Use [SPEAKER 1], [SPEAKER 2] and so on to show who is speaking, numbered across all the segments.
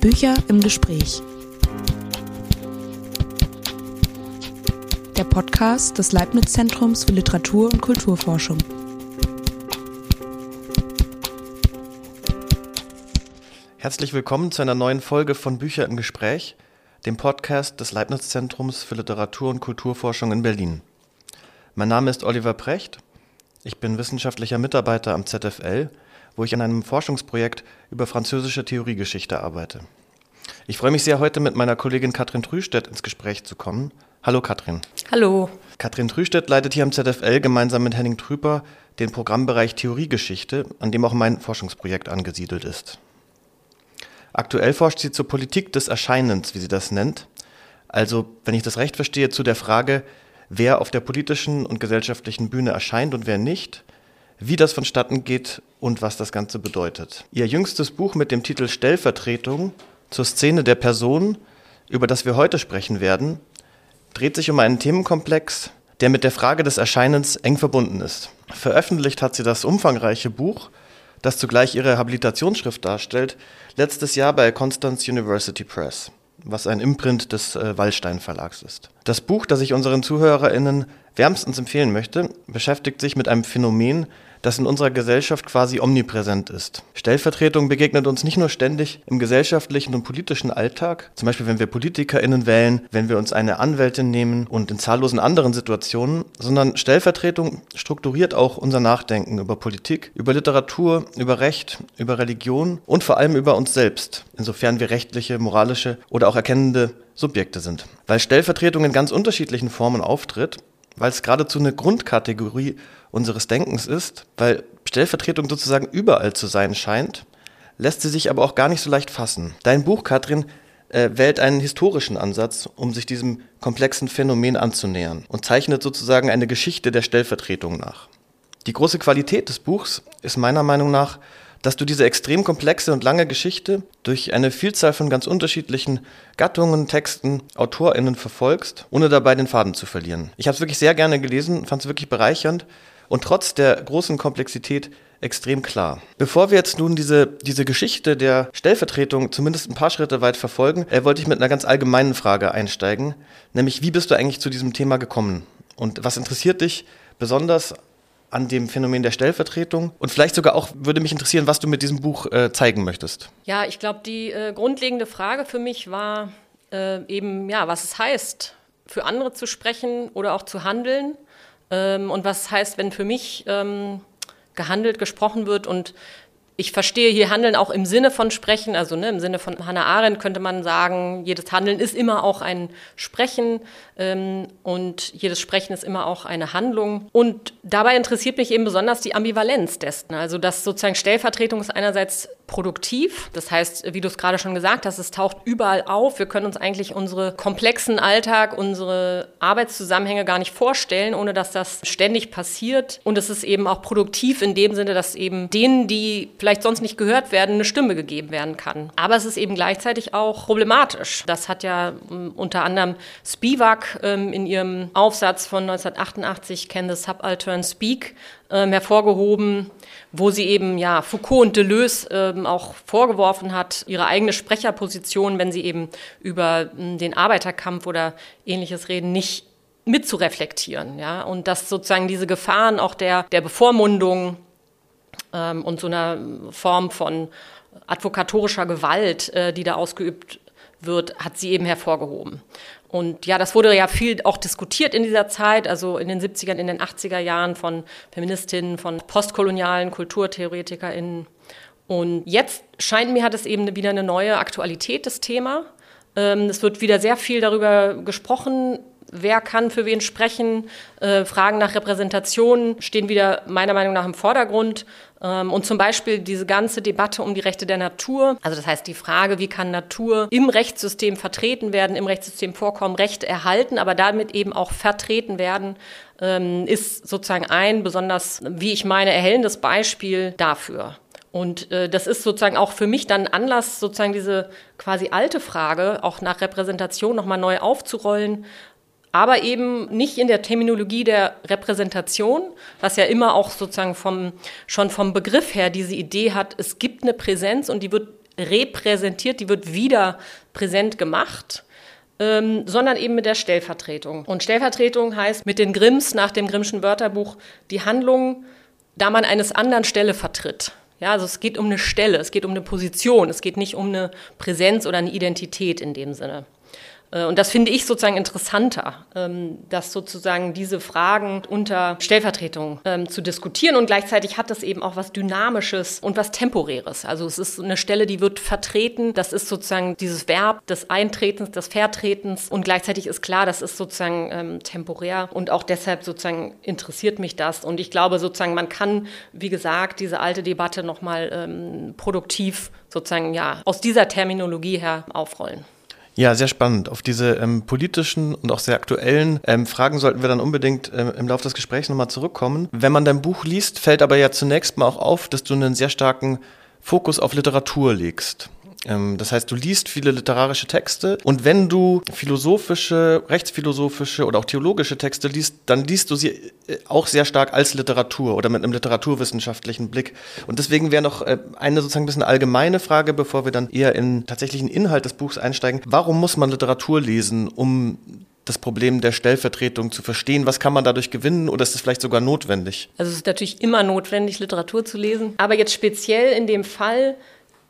[SPEAKER 1] Bücher im Gespräch. Der Podcast des Leibniz-Zentrums für Literatur und Kulturforschung.
[SPEAKER 2] Herzlich willkommen zu einer neuen Folge von Bücher im Gespräch, dem Podcast des Leibniz-Zentrums für Literatur und Kulturforschung in Berlin. Mein Name ist Oliver Precht. Ich bin wissenschaftlicher Mitarbeiter am ZFL, wo ich an einem Forschungsprojekt über französische Theoriegeschichte arbeite. Ich freue mich sehr, heute mit meiner Kollegin Katrin Trüstedt ins Gespräch zu kommen. Hallo Katrin.
[SPEAKER 3] Hallo.
[SPEAKER 2] Katrin Trüstedt leitet hier am ZFL gemeinsam mit Henning Trüper den Programmbereich Theoriegeschichte, an dem auch mein Forschungsprojekt angesiedelt ist. Aktuell forscht sie zur Politik des Erscheinens, wie sie das nennt. Also, wenn ich das recht verstehe, zu der Frage, wer auf der politischen und gesellschaftlichen Bühne erscheint und wer nicht, wie das vonstatten geht und was das Ganze bedeutet. Ihr jüngstes Buch mit dem Titel Stellvertretung zur Szene der Person, über das wir heute sprechen werden, dreht sich um einen Themenkomplex, der mit der Frage des Erscheinens eng verbunden ist. Veröffentlicht hat sie das umfangreiche Buch das zugleich ihre Habilitationsschrift darstellt, letztes Jahr bei Constance University Press, was ein Imprint des äh, Wallstein Verlags ist. Das Buch, das ich unseren ZuhörerInnen wärmstens empfehlen möchte, beschäftigt sich mit einem Phänomen, das in unserer Gesellschaft quasi omnipräsent ist. Stellvertretung begegnet uns nicht nur ständig im gesellschaftlichen und politischen Alltag, zum Beispiel wenn wir PolitikerInnen wählen, wenn wir uns eine Anwältin nehmen und in zahllosen anderen Situationen, sondern Stellvertretung strukturiert auch unser Nachdenken über Politik, über Literatur, über Recht, über Religion und vor allem über uns selbst, insofern wir rechtliche, moralische oder auch erkennende Subjekte sind. Weil Stellvertretung in ganz unterschiedlichen Formen auftritt, weil es geradezu eine Grundkategorie unseres Denkens ist, weil Stellvertretung sozusagen überall zu sein scheint, lässt sie sich aber auch gar nicht so leicht fassen. Dein Buch, Katrin, äh, wählt einen historischen Ansatz, um sich diesem komplexen Phänomen anzunähern und zeichnet sozusagen eine Geschichte der Stellvertretung nach. Die große Qualität des Buchs ist meiner Meinung nach, dass du diese extrem komplexe und lange Geschichte durch eine Vielzahl von ganz unterschiedlichen Gattungen, Texten, AutorInnen verfolgst, ohne dabei den Faden zu verlieren. Ich habe es wirklich sehr gerne gelesen, fand es wirklich bereichernd und trotz der großen Komplexität extrem klar. Bevor wir jetzt nun diese, diese Geschichte der Stellvertretung zumindest ein paar Schritte weit verfolgen, äh, wollte ich mit einer ganz allgemeinen Frage einsteigen, nämlich wie bist du eigentlich zu diesem Thema gekommen? Und was interessiert dich besonders an dem Phänomen der Stellvertretung? Und vielleicht sogar auch würde mich interessieren, was du mit diesem Buch äh, zeigen möchtest.
[SPEAKER 3] Ja, ich glaube, die äh, grundlegende Frage für mich war äh, eben, ja, was es heißt, für andere zu sprechen oder auch zu handeln. Ähm, und was es heißt, wenn für mich ähm, gehandelt, gesprochen wird und ich verstehe hier Handeln auch im Sinne von Sprechen, also ne, im Sinne von Hannah Arendt könnte man sagen, jedes Handeln ist immer auch ein Sprechen ähm, und jedes Sprechen ist immer auch eine Handlung. Und dabei interessiert mich eben besonders die Ambivalenz dessen. Also dass sozusagen Stellvertretung ist einerseits produktiv, das heißt, wie du es gerade schon gesagt hast, es taucht überall auf. Wir können uns eigentlich unsere komplexen Alltag, unsere Arbeitszusammenhänge gar nicht vorstellen, ohne dass das ständig passiert. Und es ist eben auch produktiv in dem Sinne, dass eben denen, die vielleicht sonst nicht gehört werden, eine Stimme gegeben werden kann. Aber es ist eben gleichzeitig auch problematisch. Das hat ja um, unter anderem Spivak ähm, in ihrem Aufsatz von 1988, Can the Subaltern Speak, ähm, hervorgehoben, wo sie eben ja Foucault und Deleuze ähm, auch vorgeworfen hat, ihre eigene Sprecherposition, wenn sie eben über ähm, den Arbeiterkampf oder ähnliches reden, nicht mitzureflektieren, ja, und dass sozusagen diese Gefahren auch der, der Bevormundung ähm, und so einer Form von advokatorischer Gewalt, äh, die da ausgeübt wird, hat sie eben hervorgehoben. Und ja, das wurde ja viel auch diskutiert in dieser Zeit, also in den 70er, in den 80er Jahren von Feministinnen, von postkolonialen KulturtheoretikerInnen. Und jetzt scheint mir, hat es eben wieder eine neue Aktualität, das Thema. Ähm, es wird wieder sehr viel darüber gesprochen, wer kann für wen sprechen. Äh, Fragen nach Repräsentation stehen wieder meiner Meinung nach im Vordergrund. Ähm, und zum Beispiel diese ganze Debatte um die Rechte der Natur. Also das heißt die Frage, wie kann Natur im Rechtssystem vertreten werden, im Rechtssystem vorkommen, Rechte erhalten, aber damit eben auch vertreten werden, ähm, ist sozusagen ein besonders, wie ich meine, erhellendes Beispiel dafür. Und äh, das ist sozusagen auch für mich dann Anlass, sozusagen diese quasi alte Frage auch nach Repräsentation nochmal neu aufzurollen aber eben nicht in der Terminologie der Repräsentation, was ja immer auch sozusagen vom, schon vom Begriff her diese Idee hat, es gibt eine Präsenz und die wird repräsentiert, die wird wieder präsent gemacht. Ähm, sondern eben mit der Stellvertretung. Und Stellvertretung heißt mit den Grimms nach dem Grimmschen Wörterbuch die Handlung, da man eines anderen Stelle vertritt. Ja, also es geht um eine Stelle, es geht um eine Position, es geht nicht um eine Präsenz oder eine Identität in dem Sinne. Äh, und das finde ich sozusagen interessanter, ähm, dass sozusagen diese Fragen unter Stellvertretung ähm, zu diskutieren und gleichzeitig hat das eben auch was Dynamisches und was Temporäres. Also es ist eine Stelle, die wird vertreten. Das ist sozusagen dieses Verb des Eintretens, des Vertretens und gleichzeitig ist klar, das ist sozusagen ähm, temporär und auch deshalb sozusagen interessiert mich das. Und ich glaube sozusagen, man kann, wie gesagt, diese alte Debatte nochmal produktiv sozusagen ja aus dieser Terminologie her aufrollen.
[SPEAKER 2] Ja, sehr spannend. Auf diese ähm, politischen und auch sehr aktuellen ähm, Fragen sollten wir dann unbedingt ähm, im Laufe des Gesprächs nochmal zurückkommen. Wenn man dein Buch liest, fällt aber ja zunächst mal auch auf, dass du einen sehr starken Fokus auf Literatur legst. Ähm, das heißt, du liest viele literarische Texte und wenn du philosophische, rechtsphilosophische oder auch theologische Texte liest, dann liest du sie äh, auch sehr stark als Literatur oder mit einem literaturwissenschaftlichen Blick. Und deswegen wäre noch äh, eine sozusagen ein bisschen allgemeine Frage, bevor wir dann eher in tatsächlichen Inhalt des Buchs einsteigen. Warum muss man Literatur lesen, um das Problem der Stellvertretung zu verstehen? Was kann man dadurch gewinnen oder ist es vielleicht sogar notwendig?
[SPEAKER 3] Also es ist natürlich immer notwendig, Literatur zu lesen. Aber jetzt speziell in dem Fall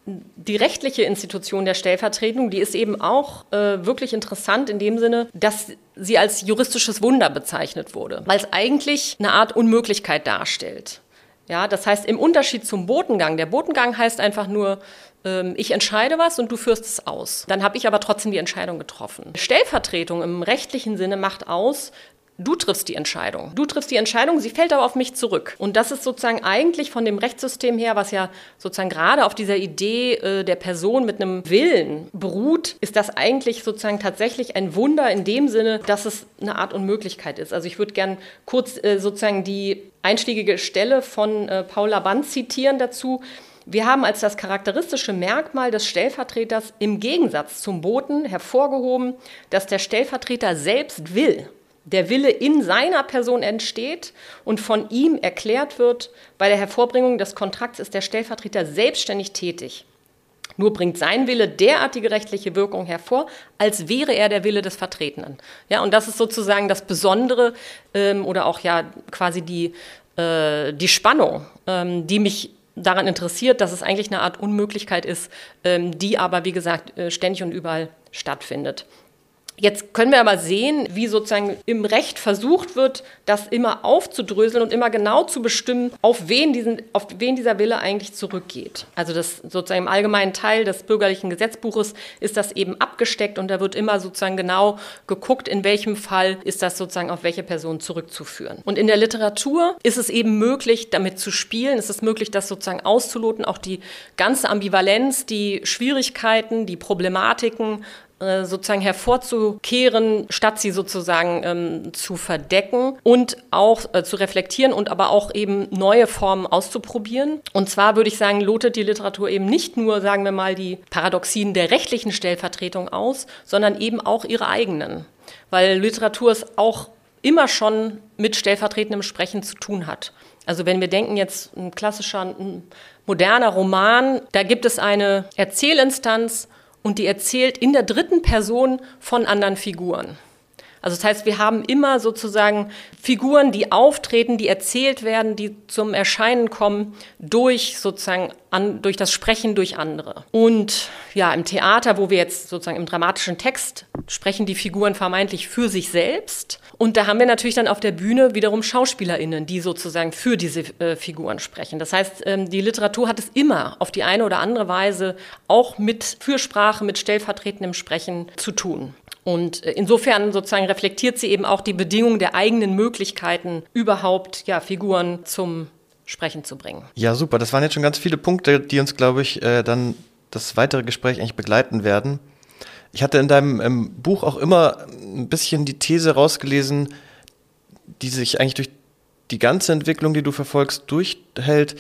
[SPEAKER 3] die rechtliche Institution der Stellvertretung, die ist eben auch äh, wirklich interessant in dem Sinne, dass sie als juristisches Wunder bezeichnet wurde, weil es eigentlich eine Art Unmöglichkeit darstellt. Ja, das heißt, im Unterschied zum Botengang, der Botengang heißt einfach nur, ähm, ich entscheide was und du führst es aus. Dann habe ich aber trotzdem die Entscheidung getroffen. Stellvertretung im rechtlichen Sinne macht aus, Du triffst die Entscheidung. Du triffst die Entscheidung, sie fällt aber auf mich zurück. Und das ist sozusagen eigentlich von dem Rechtssystem her, was ja sozusagen gerade auf dieser Idee äh, der Person mit einem Willen beruht, ist das eigentlich sozusagen tatsächlich ein Wunder in dem Sinne, dass es eine Art Unmöglichkeit ist. Also ich würde gern kurz äh, sozusagen die einstiegige Stelle von äh, Paula Band zitieren dazu. Wir haben als das charakteristische Merkmal des Stellvertreters im Gegensatz zum Boten hervorgehoben, dass der Stellvertreter selbst will der Wille in seiner Person entsteht und von ihm erklärt wird, bei der Hervorbringung des Kontrakts ist der Stellvertreter selbstständig tätig. Nur bringt sein Wille derartige rechtliche Wirkung hervor, als wäre er der Wille des Vertretenen. Ja, und das ist sozusagen das Besondere ähm, oder auch ja quasi die, äh, die Spannung, ähm, die mich daran interessiert, dass es eigentlich eine Art Unmöglichkeit ist, ähm, die aber, wie gesagt, äh, ständig und überall stattfindet. Jetzt können wir aber sehen, wie sozusagen im Recht versucht wird, das immer aufzudröseln und immer genau zu bestimmen, auf wen, diesen, auf wen dieser Wille eigentlich zurückgeht. Also das sozusagen im allgemeinen Teil des bürgerlichen Gesetzbuches ist das eben abgesteckt und da wird immer sozusagen genau geguckt, in welchem Fall ist das sozusagen auf welche Person zurückzuführen. Und in der Literatur ist es eben möglich, damit zu spielen, ist es möglich, das sozusagen auszuloten, auch die ganze Ambivalenz, die Schwierigkeiten, die Problematiken äh, sozusagen hervorzukehren, statt sie sozusagen ähm, zu verdecken und auch äh, zu reflektieren und aber auch eben neue Formen auszuprobieren. Und zwar würde ich sagen, lotet die Literatur eben nicht nur, sagen wir mal, die Paradoxien der rechtlichen Stellvertretung aus, sondern eben auch ihre eigenen. Weil Literatur es auch immer schon mit stellvertretendem Sprechen zu tun hat. Also wenn wir denken jetzt ein klassischer, ein moderner Roman, da gibt es eine Erzählinstanz und die erzählt in der dritten Person von anderen Figuren. Also das heißt, wir haben immer sozusagen Figuren, die auftreten, die erzählt werden, die zum Erscheinen kommen durch sozusagen an, durch das Sprechen durch andere. Und ja, im Theater, wo wir jetzt sozusagen im dramatischen Text sprechen die Figuren vermeintlich für sich selbst. Und da haben wir natürlich dann auf der Bühne wiederum SchauspielerInnen, die sozusagen für diese äh, Figuren sprechen. Das heißt, ähm, die Literatur hat es immer auf die eine oder andere Weise auch mit Fürsprache, mit stellvertretendem Sprechen zu tun. Und äh, insofern sozusagen reflektiert sie eben auch die Bedingungen der eigenen Möglichkeiten, überhaupt ja, Figuren zum Sprechen zu bringen.
[SPEAKER 2] Ja, super. Das waren jetzt schon ganz viele Punkte, die uns, glaube ich, äh, dann das weitere Gespräch eigentlich begleiten werden. Ich hatte in deinem ähm, Buch auch immer ein bisschen die These rausgelesen, die sich eigentlich durch die ganze Entwicklung, die du verfolgst, durchhält,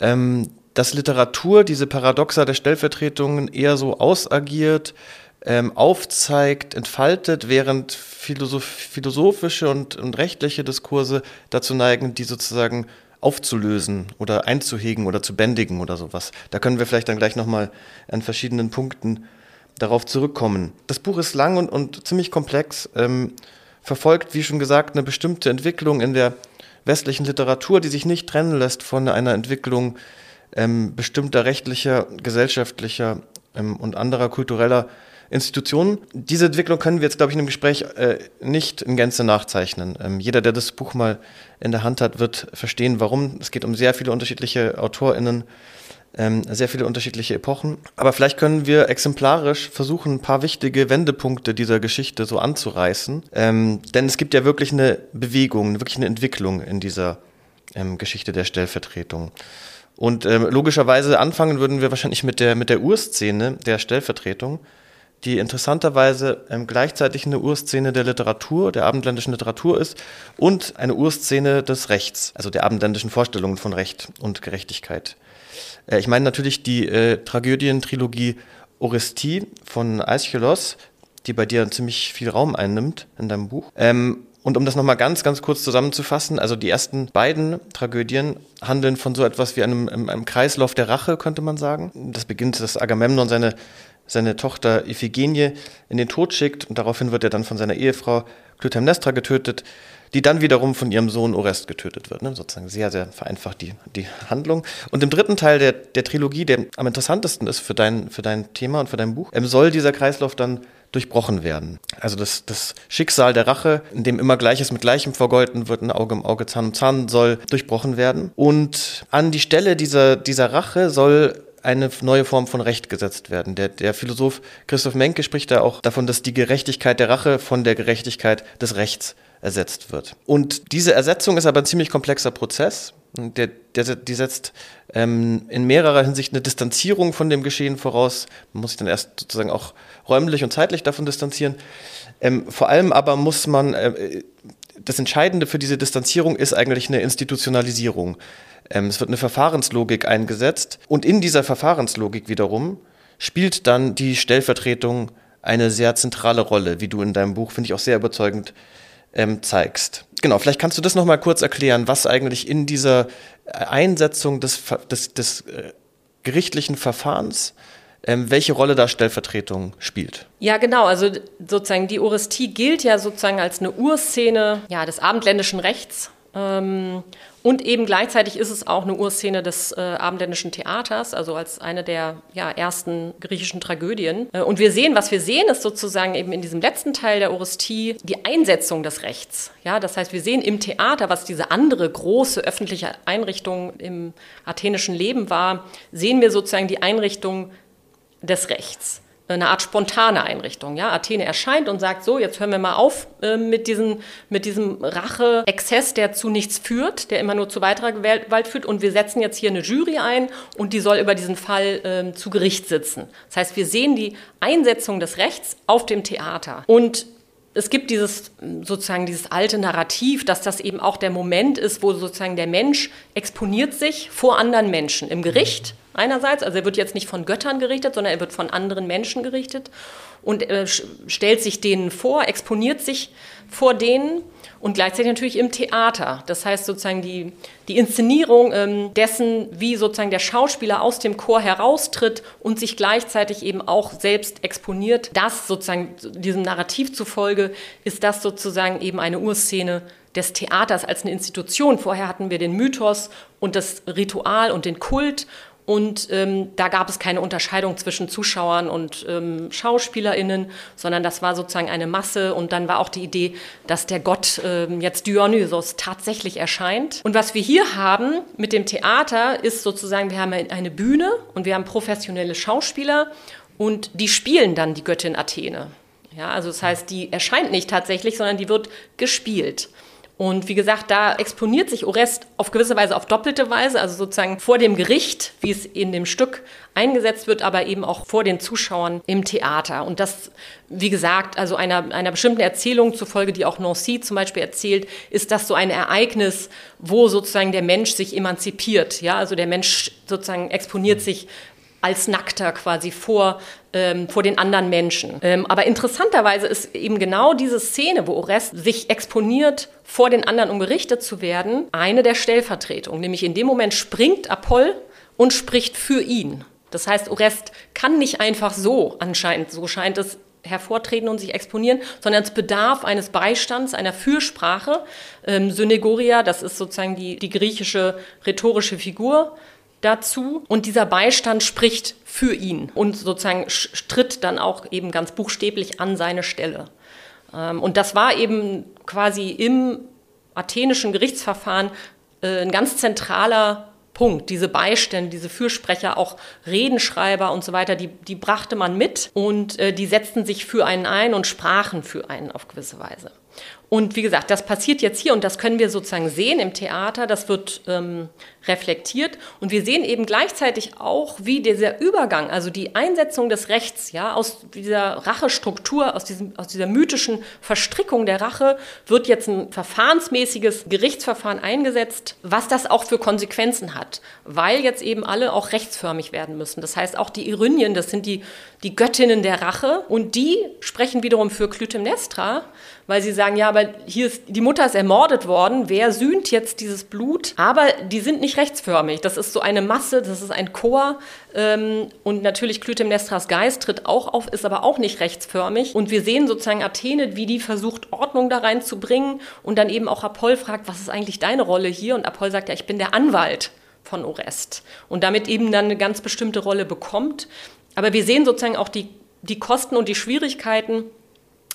[SPEAKER 2] ähm, dass Literatur diese Paradoxa der Stellvertretungen eher so ausagiert, ähm, aufzeigt, entfaltet, während philosoph philosophische und, und rechtliche Diskurse dazu neigen, die sozusagen aufzulösen oder einzuhegen oder zu bändigen oder sowas. Da können wir vielleicht dann gleich nochmal an verschiedenen Punkten darauf zurückkommen. Das Buch ist lang und, und ziemlich komplex, ähm, verfolgt, wie schon gesagt, eine bestimmte Entwicklung in der westlichen Literatur, die sich nicht trennen lässt von einer Entwicklung ähm, bestimmter rechtlicher, gesellschaftlicher ähm, und anderer kultureller Institutionen. Diese Entwicklung können wir jetzt, glaube ich, in einem Gespräch äh, nicht in Gänze nachzeichnen. Ähm, jeder, der das Buch mal in der Hand hat, wird verstehen, warum. Es geht um sehr viele unterschiedliche AutorInnen, ähm, sehr viele unterschiedliche Epochen. Aber vielleicht können wir exemplarisch versuchen, ein paar wichtige Wendepunkte dieser Geschichte so anzureißen. Ähm, denn es gibt ja wirklich eine Bewegung, wirklich eine Entwicklung in dieser ähm, Geschichte der Stellvertretung. Und ähm, logischerweise anfangen würden wir wahrscheinlich mit der, mit der Urszene der Stellvertretung, die interessanterweise ähm, gleichzeitig eine Urszene der Literatur, der abendländischen Literatur ist und eine Urszene des Rechts, also der abendländischen Vorstellungen von Recht und Gerechtigkeit. Äh, ich meine natürlich die äh, Tragödientrilogie Orestie von Aeschylus, die bei dir ziemlich viel Raum einnimmt in deinem Buch. Ähm, und um das nochmal ganz, ganz kurz zusammenzufassen, also die ersten beiden Tragödien handeln von so etwas wie einem, einem Kreislauf der Rache, könnte man sagen. Das beginnt, dass Agamemnon seine, seine Tochter Iphigenie in den Tod schickt und daraufhin wird er dann von seiner Ehefrau Clytemnestra getötet die dann wiederum von ihrem Sohn Orest getötet wird. Ne? Sozusagen sehr, sehr vereinfacht die, die Handlung. Und im dritten Teil der, der Trilogie, der am interessantesten ist für dein, für dein Thema und für dein Buch, ähm, soll dieser Kreislauf dann durchbrochen werden. Also das, das Schicksal der Rache, in dem immer Gleiches mit Gleichem vergolten wird, ein Auge im Auge, Zahn um Zahn, soll durchbrochen werden. Und an die Stelle dieser, dieser Rache soll eine neue Form von Recht gesetzt werden. Der, der Philosoph Christoph Menke spricht da auch davon, dass die Gerechtigkeit der Rache von der Gerechtigkeit des Rechts ersetzt wird. Und diese Ersetzung ist aber ein ziemlich komplexer Prozess. Der, der, die setzt ähm, in mehrerer Hinsicht eine Distanzierung von dem Geschehen voraus. Man muss sich dann erst sozusagen auch räumlich und zeitlich davon distanzieren. Ähm, vor allem aber muss man, äh, das Entscheidende für diese Distanzierung ist eigentlich eine Institutionalisierung. Ähm, es wird eine Verfahrenslogik eingesetzt und in dieser Verfahrenslogik wiederum spielt dann die Stellvertretung eine sehr zentrale Rolle, wie du in deinem Buch, finde ich auch sehr überzeugend ähm, zeigst. Genau, vielleicht kannst du das nochmal kurz erklären, was eigentlich in dieser Einsetzung des, des, des äh, gerichtlichen Verfahrens ähm, welche Rolle da Stellvertretung spielt.
[SPEAKER 3] Ja, genau. Also sozusagen die Orestie gilt ja sozusagen als eine Urszene ja, des abendländischen Rechts. Ähm, und eben gleichzeitig ist es auch eine Urszene des äh, abendländischen Theaters, also als eine der ja, ersten griechischen Tragödien. Äh, und wir sehen, was wir sehen, ist sozusagen eben in diesem letzten Teil der Orestie die Einsetzung des Rechts. Ja, das heißt, wir sehen im Theater, was diese andere große öffentliche Einrichtung im athenischen Leben war, sehen wir sozusagen die Einrichtung des Rechts eine Art spontane Einrichtung. Ja? Athene erscheint und sagt so, jetzt hören wir mal auf äh, mit, diesen, mit diesem Rache-Exzess, der zu nichts führt, der immer nur zu weiterer Gewalt führt. Und wir setzen jetzt hier eine Jury ein und die soll über diesen Fall äh, zu Gericht sitzen. Das heißt, wir sehen die Einsetzung des Rechts auf dem Theater. Und es gibt dieses sozusagen dieses alte Narrativ, dass das eben auch der Moment ist, wo sozusagen der Mensch exponiert sich vor anderen Menschen im Gericht einerseits, also er wird jetzt nicht von Göttern gerichtet, sondern er wird von anderen Menschen gerichtet und äh, stellt sich denen vor, exponiert sich vor denen und gleichzeitig natürlich im Theater. Das heißt sozusagen die, die Inszenierung ähm, dessen, wie sozusagen der Schauspieler aus dem Chor heraustritt und sich gleichzeitig eben auch selbst exponiert. Das sozusagen diesem Narrativ zufolge ist das sozusagen eben eine Urszene des Theaters als eine Institution. Vorher hatten wir den Mythos und das Ritual und den Kult und ähm, da gab es keine Unterscheidung zwischen Zuschauern und ähm, SchauspielerInnen, sondern das war sozusagen eine Masse. Und dann war auch die Idee, dass der Gott ähm, jetzt Dionysos tatsächlich erscheint. Und was wir hier haben mit dem Theater ist sozusagen, wir haben eine Bühne und wir haben professionelle Schauspieler und die spielen dann die Göttin Athene. Ja, also das heißt, die erscheint nicht tatsächlich, sondern die wird gespielt. Und wie gesagt, da exponiert sich Orest auf gewisse Weise auf doppelte Weise, also sozusagen vor dem Gericht, wie es in dem Stück eingesetzt wird, aber eben auch vor den Zuschauern im Theater. Und das, wie gesagt, also einer, einer bestimmten Erzählung zufolge, die auch Nancy zum Beispiel erzählt, ist das so ein Ereignis, wo sozusagen der Mensch sich emanzipiert. Ja, also der Mensch sozusagen exponiert sich als Nackter quasi vor, ähm, vor den anderen Menschen. Ähm, aber interessanterweise ist eben genau diese Szene, wo Orest sich exponiert vor den anderen, um berichtet zu werden, eine der Stellvertretungen. Nämlich in dem Moment springt Apoll und spricht für ihn. Das heißt, Orest kann nicht einfach so anscheinend, so scheint es hervortreten und sich exponieren, sondern es bedarf eines Beistands, einer Fürsprache. Ähm, Synegoria, das ist sozusagen die, die griechische rhetorische Figur dazu. Und dieser Beistand spricht für ihn und sozusagen tritt dann auch eben ganz buchstäblich an seine Stelle. Ähm, und das war eben quasi im athenischen Gerichtsverfahren äh, ein ganz zentraler Punkt. Diese Beistände, diese Fürsprecher, auch Redenschreiber und so weiter, die, die brachte man mit und äh, die setzten sich für einen ein und sprachen für einen auf gewisse Weise. Und wie gesagt, das passiert jetzt hier und das können wir sozusagen sehen im Theater, das wird ähm, reflektiert und wir sehen eben gleichzeitig auch, wie dieser Übergang, also die Einsetzung des Rechts, ja, aus dieser Rachestruktur, aus, diesem, aus dieser mythischen Verstrickung der Rache, wird jetzt ein verfahrensmäßiges Gerichtsverfahren eingesetzt, was das auch für Konsequenzen hat, weil jetzt eben alle auch rechtsförmig werden müssen. Das heißt, auch die Irynien, das sind die, die Göttinnen der Rache und die sprechen wiederum für Clytemnestra, weil sie sagen, ja, aber hier ist, die Mutter ist ermordet worden, wer sühnt jetzt dieses Blut? Aber die sind nicht rechtsförmig. Das ist so eine Masse, das ist ein Chor. Ähm, und natürlich Clytemnestras Geist tritt auch auf, ist aber auch nicht rechtsförmig. Und wir sehen sozusagen Athene, wie die versucht, Ordnung da reinzubringen. Und dann eben auch Apoll fragt, was ist eigentlich deine Rolle hier? Und Apoll sagt, ja, ich bin der Anwalt von Orest. Und damit eben dann eine ganz bestimmte Rolle bekommt. Aber wir sehen sozusagen auch die, die Kosten und die Schwierigkeiten,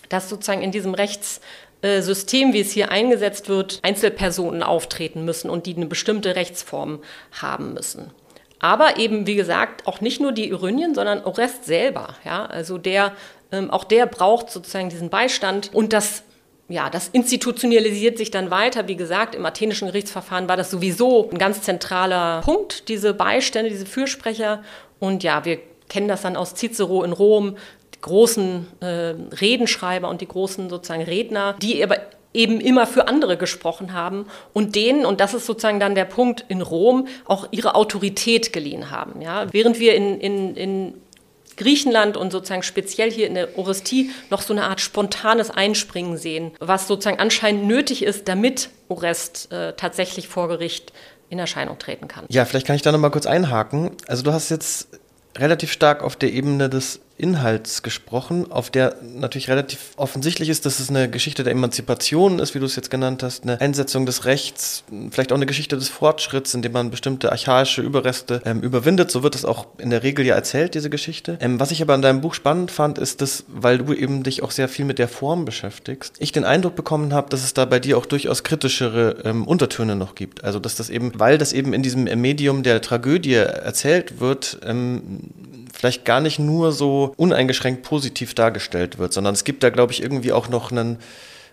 [SPEAKER 3] dass sozusagen in diesem Rechtssystem, wie es hier eingesetzt wird, Einzelpersonen auftreten müssen und die eine bestimmte Rechtsform haben müssen. Aber eben, wie gesagt, auch nicht nur die Irynien, sondern Orest selber. Ja? Also der, ähm, auch der braucht sozusagen diesen Beistand und das ja, das institutionalisiert sich dann weiter. Wie gesagt, im athenischen Gerichtsverfahren war das sowieso ein ganz zentraler Punkt, diese Beistände, diese Fürsprecher. Und ja, wir kennen das dann aus Cicero in Rom, großen äh, Redenschreiber und die großen sozusagen Redner, die aber eben immer für andere gesprochen haben und denen, und das ist sozusagen dann der Punkt in Rom, auch ihre Autorität geliehen haben. Ja? Während wir in, in, in Griechenland und sozusagen speziell hier in der Orestie noch so eine Art spontanes Einspringen sehen, was sozusagen anscheinend nötig ist, damit Orest äh, tatsächlich vor Gericht in Erscheinung treten kann.
[SPEAKER 2] Ja, vielleicht kann ich da noch mal kurz einhaken. Also du hast jetzt relativ stark auf der Ebene des Inhalts gesprochen, auf der natürlich relativ offensichtlich ist, dass es eine Geschichte der Emanzipation ist, wie du es jetzt genannt hast, eine Einsetzung des Rechts, vielleicht auch eine Geschichte des Fortschritts, indem man bestimmte archaische Überreste ähm, überwindet. So wird es auch in der Regel ja erzählt, diese Geschichte. Ähm, was ich aber an deinem Buch spannend fand, ist, dass, weil du eben dich auch sehr viel mit der Form beschäftigst, ich den Eindruck bekommen habe, dass es da bei dir auch durchaus kritischere ähm, Untertöne noch gibt. Also, dass das eben, weil das eben in diesem Medium der Tragödie erzählt wird, ähm, vielleicht gar nicht nur so uneingeschränkt positiv dargestellt wird, sondern es gibt da, glaube ich, irgendwie auch noch einen,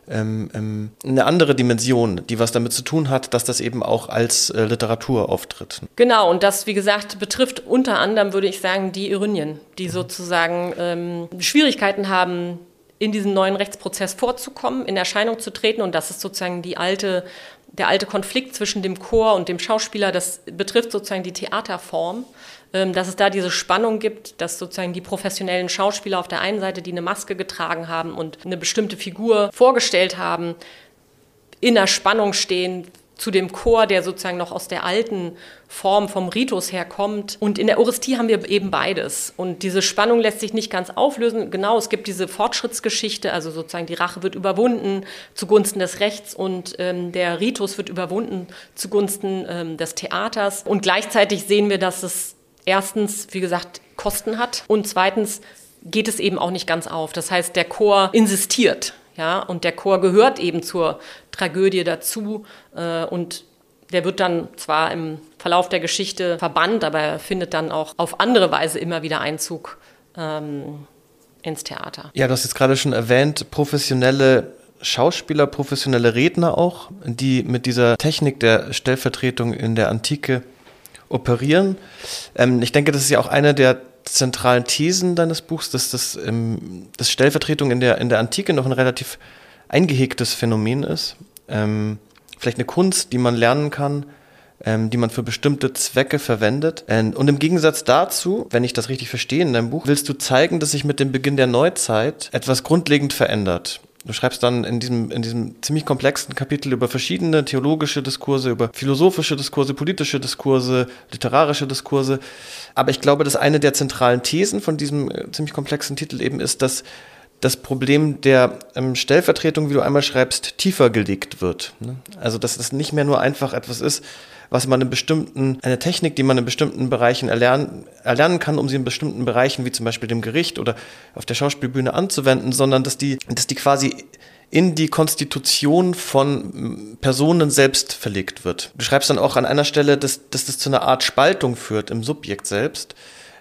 [SPEAKER 2] ähm, ähm, eine andere Dimension, die was damit zu tun hat, dass das eben auch als äh, Literatur auftritt.
[SPEAKER 3] Genau, und das, wie gesagt, betrifft unter anderem, würde ich sagen, die Irynien, die sozusagen ähm, Schwierigkeiten haben, in diesen neuen Rechtsprozess vorzukommen, in Erscheinung zu treten. Und das ist sozusagen die alte, der alte Konflikt zwischen dem Chor und dem Schauspieler. Das betrifft sozusagen die Theaterform. Ähm, dass es da diese Spannung gibt, dass sozusagen die professionellen Schauspieler auf der einen Seite, die eine Maske getragen haben und eine bestimmte Figur vorgestellt haben, in der Spannung stehen zu dem Chor, der sozusagen noch aus der alten Form vom Ritus herkommt. Und in der Orestie haben wir eben beides. Und diese Spannung lässt sich nicht ganz auflösen. Genau, es gibt diese Fortschrittsgeschichte, also sozusagen die Rache wird überwunden zugunsten des Rechts und ähm, der Ritus wird überwunden zugunsten ähm, des Theaters. Und gleichzeitig sehen wir, dass es erstens, wie gesagt, Kosten hat und zweitens geht es eben auch nicht ganz auf. Das heißt, der Chor insistiert, ja, und der Chor gehört eben zur Tragödie dazu äh, und der wird dann zwar im Verlauf der Geschichte verbannt, aber er findet dann auch auf andere Weise immer wieder Einzug ähm, ins Theater.
[SPEAKER 2] Ja, du hast jetzt gerade schon erwähnt, professionelle Schauspieler, professionelle Redner auch, die mit dieser Technik der Stellvertretung in der Antike operieren. Ähm, ich denke, das ist ja auch eine der zentralen Thesen deines Buchs, dass das, ähm, das Stellvertretung in der, in der Antike noch ein relativ eingehegtes Phänomen ist. Ähm, vielleicht eine Kunst, die man lernen kann, ähm, die man für bestimmte Zwecke verwendet. Und im Gegensatz dazu, wenn ich das richtig verstehe in deinem Buch, willst du zeigen, dass sich mit dem Beginn der Neuzeit etwas grundlegend verändert. Du schreibst dann in diesem, in diesem ziemlich komplexen Kapitel über verschiedene theologische Diskurse, über philosophische Diskurse, politische Diskurse, literarische Diskurse. Aber ich glaube, dass eine der zentralen Thesen von diesem äh, ziemlich komplexen Titel eben ist, dass das Problem der ähm, Stellvertretung, wie du einmal schreibst, tiefer gelegt wird. Ne? Also, dass es nicht mehr nur einfach etwas ist, was man in bestimmten, eine Technik, die man in bestimmten Bereichen erlernen, erlernen kann, um sie in bestimmten Bereichen, wie zum Beispiel dem Gericht oder auf der Schauspielbühne anzuwenden, sondern dass die, dass die quasi in die Konstitution von Personen selbst verlegt wird. Du schreibst dann auch an einer Stelle, dass, dass das zu einer Art Spaltung führt im Subjekt selbst,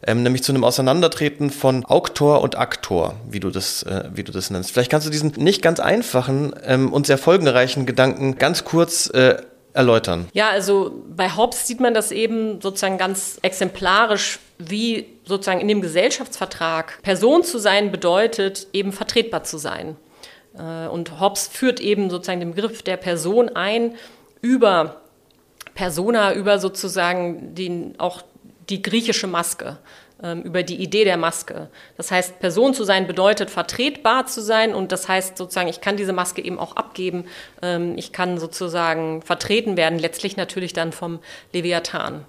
[SPEAKER 2] ähm, nämlich zu einem Auseinandertreten von Auktor und Aktor, wie du das, äh, wie du das nennst. Vielleicht kannst du diesen nicht ganz einfachen ähm, und sehr folgenreichen Gedanken ganz kurz äh, erläutern?
[SPEAKER 3] Ja, also bei Hobbes sieht man das eben sozusagen ganz exemplarisch, wie sozusagen in dem Gesellschaftsvertrag Person zu sein bedeutet, eben vertretbar zu sein. Äh, und Hobbes führt eben sozusagen den Begriff der Person ein über Persona, über sozusagen den, auch die griechische Maske. Ähm, über die Idee der Maske. Das heißt, Person zu sein bedeutet vertretbar zu sein und das heißt sozusagen, ich kann diese Maske eben auch abgeben. Ähm, ich kann sozusagen vertreten werden, letztlich natürlich dann vom Leviathan.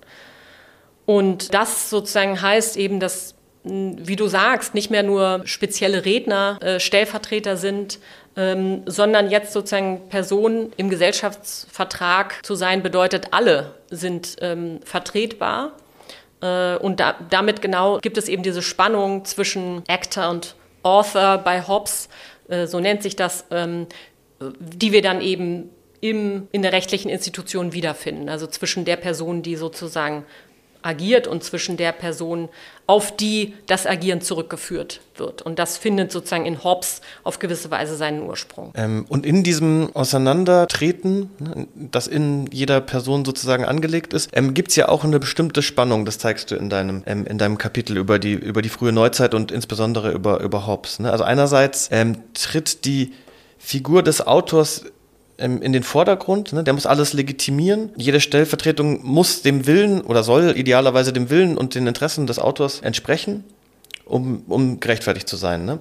[SPEAKER 3] Und das sozusagen heißt eben, dass, wie du sagst, nicht mehr nur spezielle Redner äh, Stellvertreter sind, ähm, sondern jetzt sozusagen Personen im Gesellschaftsvertrag zu sein bedeutet, alle sind vertretbar äh, und da, damit genau gibt es eben diese Spannung zwischen Actor und Author bei Hobbes, äh, so nennt sich das, ähm, die wir dann eben im, in der rechtlichen Institution wiederfinden. Also zwischen der Person, die sozusagen agiert und zwischen der Person, auf die das Agieren zurückgeführt wird. Und das findet sozusagen in Hobbes auf gewisse Weise seinen Ursprung.
[SPEAKER 2] Ähm, und in diesem Auseinandertreten, ne, das in jeder Person sozusagen angelegt ist, ähm, gibt es ja auch eine bestimmte Spannung, das zeigst du in deinem, ähm, in deinem Kapitel über die, über die frühe Neuzeit und insbesondere über, über Hobbes. Ne? Also einerseits ähm, tritt die Figur des Autors in den Vordergrund. Ne? Der muss alles legitimieren. Jede Stellvertretung muss dem Willen oder soll idealerweise dem Willen und den Interessen des Autors entsprechen, um, um gerechtfertigt zu sein. Ne?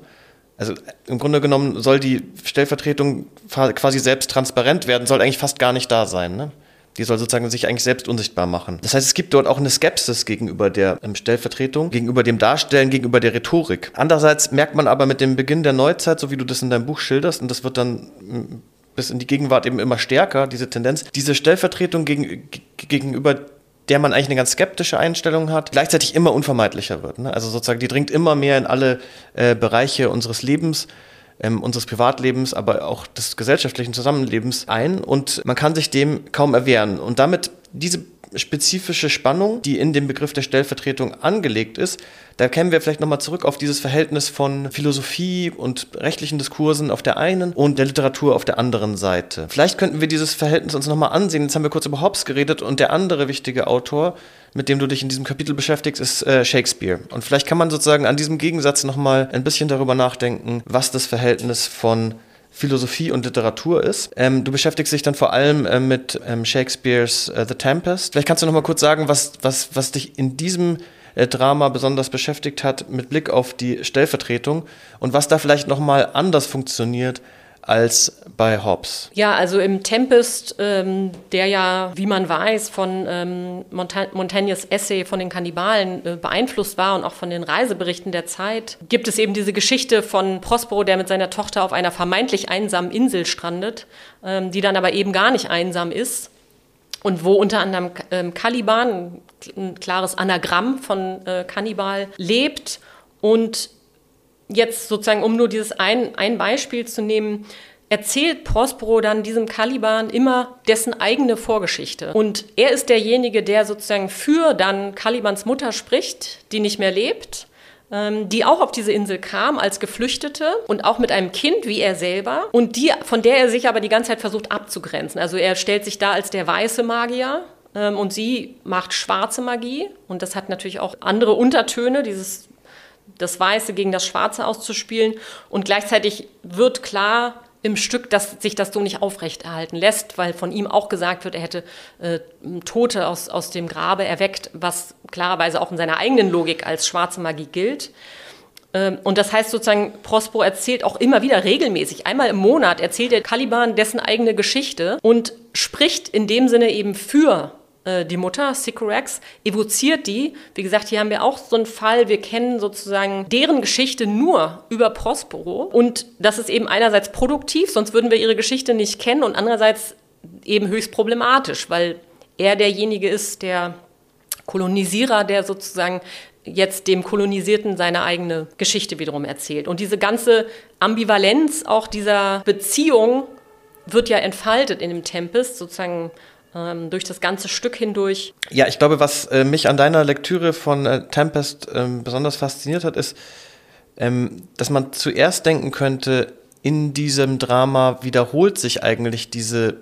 [SPEAKER 2] Also im Grunde genommen soll die Stellvertretung quasi selbst transparent werden, soll eigentlich fast gar nicht da sein. Ne? Die soll sozusagen sich eigentlich selbst unsichtbar machen. Das heißt, es gibt dort auch eine Skepsis gegenüber der ähm, Stellvertretung, gegenüber dem Darstellen, gegenüber der Rhetorik. Andererseits merkt man aber mit dem Beginn der Neuzeit, so wie du das in deinem Buch schilderst, und das wird dann bis in die Gegenwart eben immer stärker, diese Tendenz, diese Stellvertretung gegen, gegenüber der man eigentlich eine ganz skeptische Einstellung hat, gleichzeitig immer unvermeidlicher wird. Ne? Also sozusagen, die dringt immer mehr in alle äh, Bereiche unseres Lebens, ähm, unseres Privatlebens, aber auch des gesellschaftlichen Zusammenlebens ein und man kann sich dem kaum erwehren. Und damit diese spezifische Spannung, die in dem Begriff der Stellvertretung angelegt ist. Da kämen wir vielleicht nochmal zurück auf dieses Verhältnis von Philosophie und rechtlichen Diskursen auf der einen und der Literatur auf der anderen Seite. Vielleicht könnten wir dieses Verhältnis uns nochmal ansehen. Jetzt haben wir kurz über Hobbes geredet und der andere wichtige Autor, mit dem du dich in diesem Kapitel beschäftigst, ist äh, Shakespeare. Und vielleicht kann man sozusagen an diesem Gegensatz nochmal ein bisschen darüber nachdenken, was das Verhältnis von Philosophie und Literatur ist. Ähm, du beschäftigst dich dann vor allem äh, mit ähm, Shakespeares äh, The Tempest. Vielleicht kannst du noch mal kurz sagen, was, was, was dich in diesem äh, Drama besonders beschäftigt hat mit Blick auf die Stellvertretung und was da vielleicht noch mal anders funktioniert als bei Hobbes.
[SPEAKER 3] Ja, also im Tempest, ähm, der ja, wie man weiß, von ähm, Montaignes Essay von den Kannibalen äh, beeinflusst war und auch von den Reiseberichten der Zeit, gibt es eben diese Geschichte von Prospero, der mit seiner Tochter auf einer vermeintlich einsamen Insel strandet, ähm, die dann aber eben gar nicht einsam ist. Und wo unter anderem ähm, Caliban, ein klares Anagramm von äh, Kannibal, lebt und jetzt sozusagen, um nur dieses ein, ein Beispiel zu nehmen, erzählt Prospero dann diesem Caliban immer dessen eigene Vorgeschichte. Und er ist derjenige, der sozusagen für dann Calibans Mutter spricht, die nicht mehr lebt, ähm, die auch auf diese Insel kam als Geflüchtete und auch mit einem Kind wie er selber und die, von der er sich aber die ganze Zeit versucht abzugrenzen. Also er stellt sich da als der weiße Magier ähm, und sie macht schwarze Magie und das hat natürlich auch andere Untertöne, dieses das Weiße gegen das Schwarze auszuspielen. Und gleichzeitig wird klar, im Stück, dass sich das so nicht aufrechterhalten lässt, weil von ihm auch gesagt wird, er hätte äh, Tote aus, aus dem Grabe erweckt, was klarerweise auch in seiner eigenen Logik als schwarze Magie gilt. Ähm, und das heißt sozusagen, Prospero erzählt auch immer wieder regelmäßig, einmal im Monat erzählt der Caliban dessen eigene Geschichte und spricht in dem Sinne eben für äh, die Mutter, Sycorax, evoziert die. Wie gesagt, hier haben wir auch so einen Fall, wir kennen sozusagen deren Geschichte nur über Prospero. Und das ist eben einerseits produktiv, sonst würden wir ihre Geschichte nicht kennen und andererseits eben höchst problematisch, weil er derjenige ist, der Kolonisierer, der sozusagen jetzt dem Kolonisierten seine eigene Geschichte wiederum erzählt. Und diese ganze Ambivalenz auch dieser Beziehung wird ja entfaltet in dem Tempest, sozusagen ähm, durch das ganze Stück hindurch.
[SPEAKER 2] Ja, ich glaube, was äh, mich an deiner Lektüre von äh, Tempest ähm, besonders fasziniert hat, ist, ähm, dass man zuerst denken könnte, in diesem Drama wiederholt sich eigentlich diese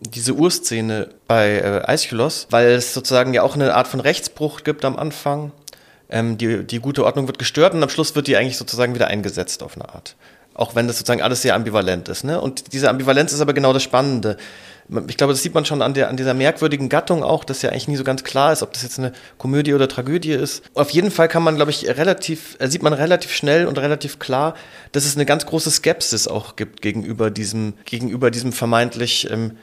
[SPEAKER 2] diese Urszene bei äh, Aeschylus, weil es sozusagen ja auch eine Art von Rechtsbruch gibt am Anfang ähm, die, die gute Ordnung wird gestört und am Schluss wird die eigentlich sozusagen wieder eingesetzt auf eine Art. Auch wenn das sozusagen alles sehr ambivalent ist. Ne? Und diese Ambivalenz ist aber genau das Spannende. Ich glaube, das sieht man schon an, der, an dieser merkwürdigen Gattung auch, dass ja eigentlich nie so ganz klar ist, ob das jetzt eine Komödie oder Tragödie ist. Auf jeden Fall kann man, glaube ich, relativ, äh, sieht man relativ schnell und relativ klar, dass es eine ganz große Skepsis auch gibt gegenüber diesem, gegenüber diesem vermeintlich ähm,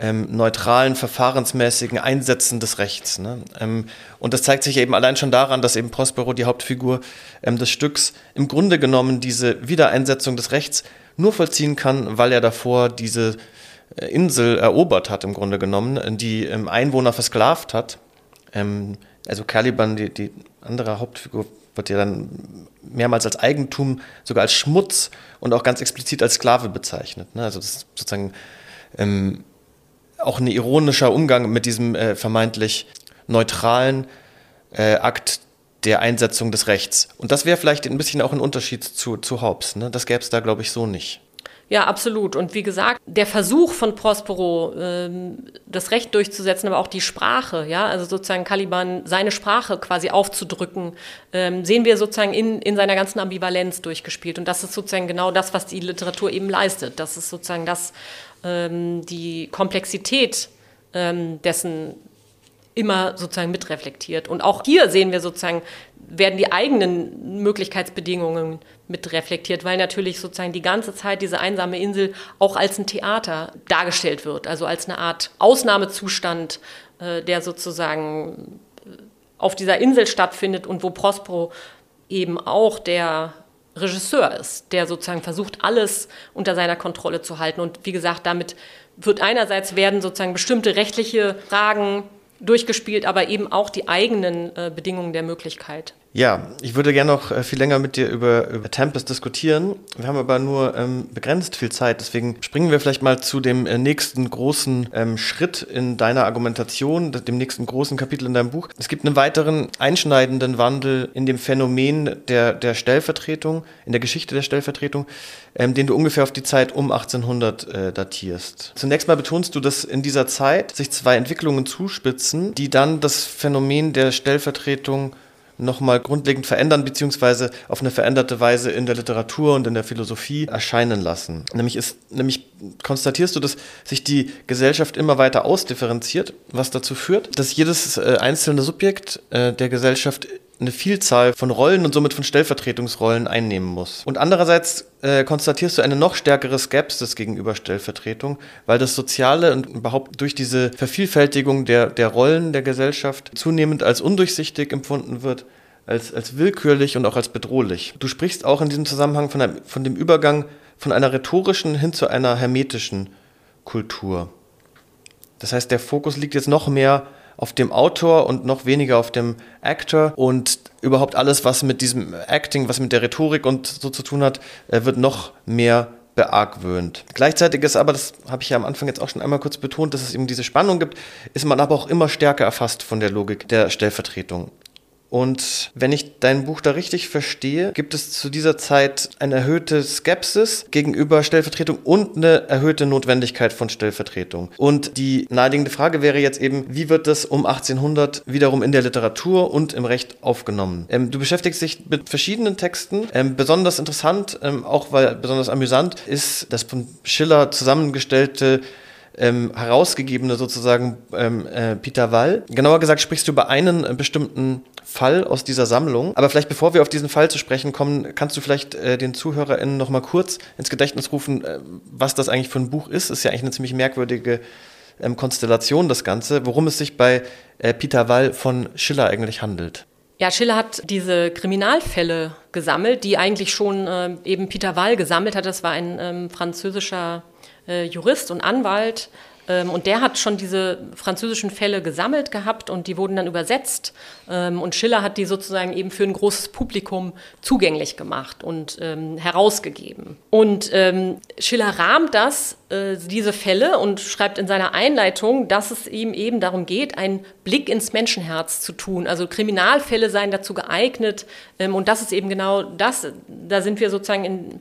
[SPEAKER 2] ähm, neutralen, verfahrensmäßigen Einsätzen des Rechts. Ne? Ähm, und das zeigt sich eben allein schon daran, dass eben Prospero, die Hauptfigur ähm, des Stücks, im Grunde genommen diese Wiedereinsetzung des Rechts nur vollziehen kann, weil er davor diese Insel erobert hat, im Grunde genommen, die ähm, Einwohner versklavt hat. Ähm, also Caliban, die, die andere Hauptfigur, wird ja dann mehrmals als Eigentum, sogar als Schmutz und auch ganz explizit als Sklave bezeichnet. Ne? Also das ist sozusagen ähm, auch ein ironischer Umgang mit diesem äh, vermeintlich neutralen äh, Akt der Einsetzung des Rechts. Und das wäre vielleicht ein bisschen auch ein Unterschied zu, zu Hobbes. Ne? Das gäbe es da, glaube ich, so nicht.
[SPEAKER 3] Ja, absolut. Und wie gesagt, der Versuch von Prospero, ähm, das Recht durchzusetzen, aber auch die Sprache, ja, also sozusagen Caliban seine Sprache quasi aufzudrücken, ähm, sehen wir sozusagen in, in seiner ganzen Ambivalenz durchgespielt. Und das ist sozusagen genau das, was die Literatur eben leistet. Das ist sozusagen das, ähm, die Komplexität dessen immer sozusagen mitreflektiert. Und auch hier sehen wir sozusagen, werden die eigenen Möglichkeitsbedingungen mitreflektiert, weil natürlich sozusagen die ganze Zeit diese einsame Insel auch als ein Theater dargestellt wird, also als eine Art Ausnahmezustand, äh, der sozusagen auf dieser Insel stattfindet und wo Prospero eben auch der Regisseur ist, der sozusagen versucht, alles unter seiner Kontrolle zu halten. Und wie gesagt, damit wird einerseits werden sozusagen bestimmte rechtliche Fragen durchgespielt, aber eben auch die eigenen äh, Bedingungen der Möglichkeit.
[SPEAKER 2] Ja, ich würde gerne noch äh, viel länger mit dir über, über Tempest diskutieren. Wir haben aber nur ähm, begrenzt viel Zeit, deswegen springen wir vielleicht mal zu dem äh, nächsten großen ähm, Schritt in deiner Argumentation, dem nächsten großen Kapitel in deinem Buch. Es gibt einen weiteren einschneidenden Wandel in dem Phänomen der, der Stellvertretung, in der Geschichte der Stellvertretung, ähm, den du ungefähr auf die Zeit um 1800 äh, datierst. Zunächst mal betonst du, dass in dieser Zeit sich zwei Entwicklungen zuspitzen, die dann das Phänomen der Stellvertretung nochmal grundlegend verändern, beziehungsweise auf eine veränderte Weise in der Literatur und in der Philosophie erscheinen lassen. Nämlich, ist, nämlich konstatierst du, dass sich die Gesellschaft immer weiter ausdifferenziert, was dazu führt, dass jedes äh, einzelne Subjekt äh, der Gesellschaft eine Vielzahl von Rollen und somit von Stellvertretungsrollen einnehmen muss. Und andererseits äh, konstatierst du eine noch stärkere Skepsis gegenüber Stellvertretung, weil das Soziale und überhaupt durch diese Vervielfältigung der, der Rollen der Gesellschaft zunehmend als undurchsichtig empfunden wird, als, als willkürlich und auch als bedrohlich. Du sprichst auch in diesem Zusammenhang von, einem, von dem Übergang von einer rhetorischen hin zu einer hermetischen Kultur. Das heißt, der Fokus liegt jetzt noch mehr auf dem Autor und noch weniger auf dem Actor und überhaupt alles, was mit diesem Acting, was mit der Rhetorik und so zu tun hat, äh, wird noch mehr beargwöhnt. Gleichzeitig ist aber, das habe ich ja am Anfang jetzt auch schon einmal kurz betont, dass es eben diese Spannung gibt, ist man aber auch immer stärker erfasst von der Logik der Stellvertretung. Und wenn ich dein Buch da richtig verstehe, gibt es zu dieser Zeit eine erhöhte Skepsis gegenüber Stellvertretung und eine erhöhte Notwendigkeit von Stellvertretung. Und die naheliegende Frage wäre jetzt eben, wie wird das um 1800 wiederum in der Literatur und im Recht aufgenommen? Ähm, du beschäftigst dich mit verschiedenen Texten. Ähm, besonders interessant, ähm, auch weil besonders amüsant, ist das von Schiller zusammengestellte ähm, herausgegebene sozusagen ähm, äh, Peter Wall. Genauer gesagt sprichst du über einen äh, bestimmten Fall aus dieser Sammlung. Aber vielleicht bevor wir auf diesen Fall zu sprechen kommen, kannst du vielleicht äh, den ZuhörerInnen noch mal kurz ins Gedächtnis rufen, äh, was das eigentlich für ein Buch ist. Ist ja eigentlich eine ziemlich merkwürdige ähm, Konstellation, das Ganze. Worum es sich bei äh, Peter Wall von Schiller eigentlich handelt.
[SPEAKER 3] Ja, Schiller hat diese Kriminalfälle gesammelt, die eigentlich schon äh, eben Peter Wall gesammelt hat. Das war ein ähm, französischer äh, Jurist und Anwalt. Ähm, und der hat schon diese französischen Fälle gesammelt gehabt und die wurden dann übersetzt. Ähm, und Schiller hat die sozusagen eben für ein großes Publikum zugänglich gemacht und ähm, herausgegeben. Und ähm, Schiller rahmt das, äh, diese Fälle, und schreibt in seiner Einleitung, dass es ihm eben darum geht, einen Blick ins Menschenherz zu tun. Also Kriminalfälle seien dazu geeignet. Ähm, und das ist eben genau das. Da sind wir sozusagen in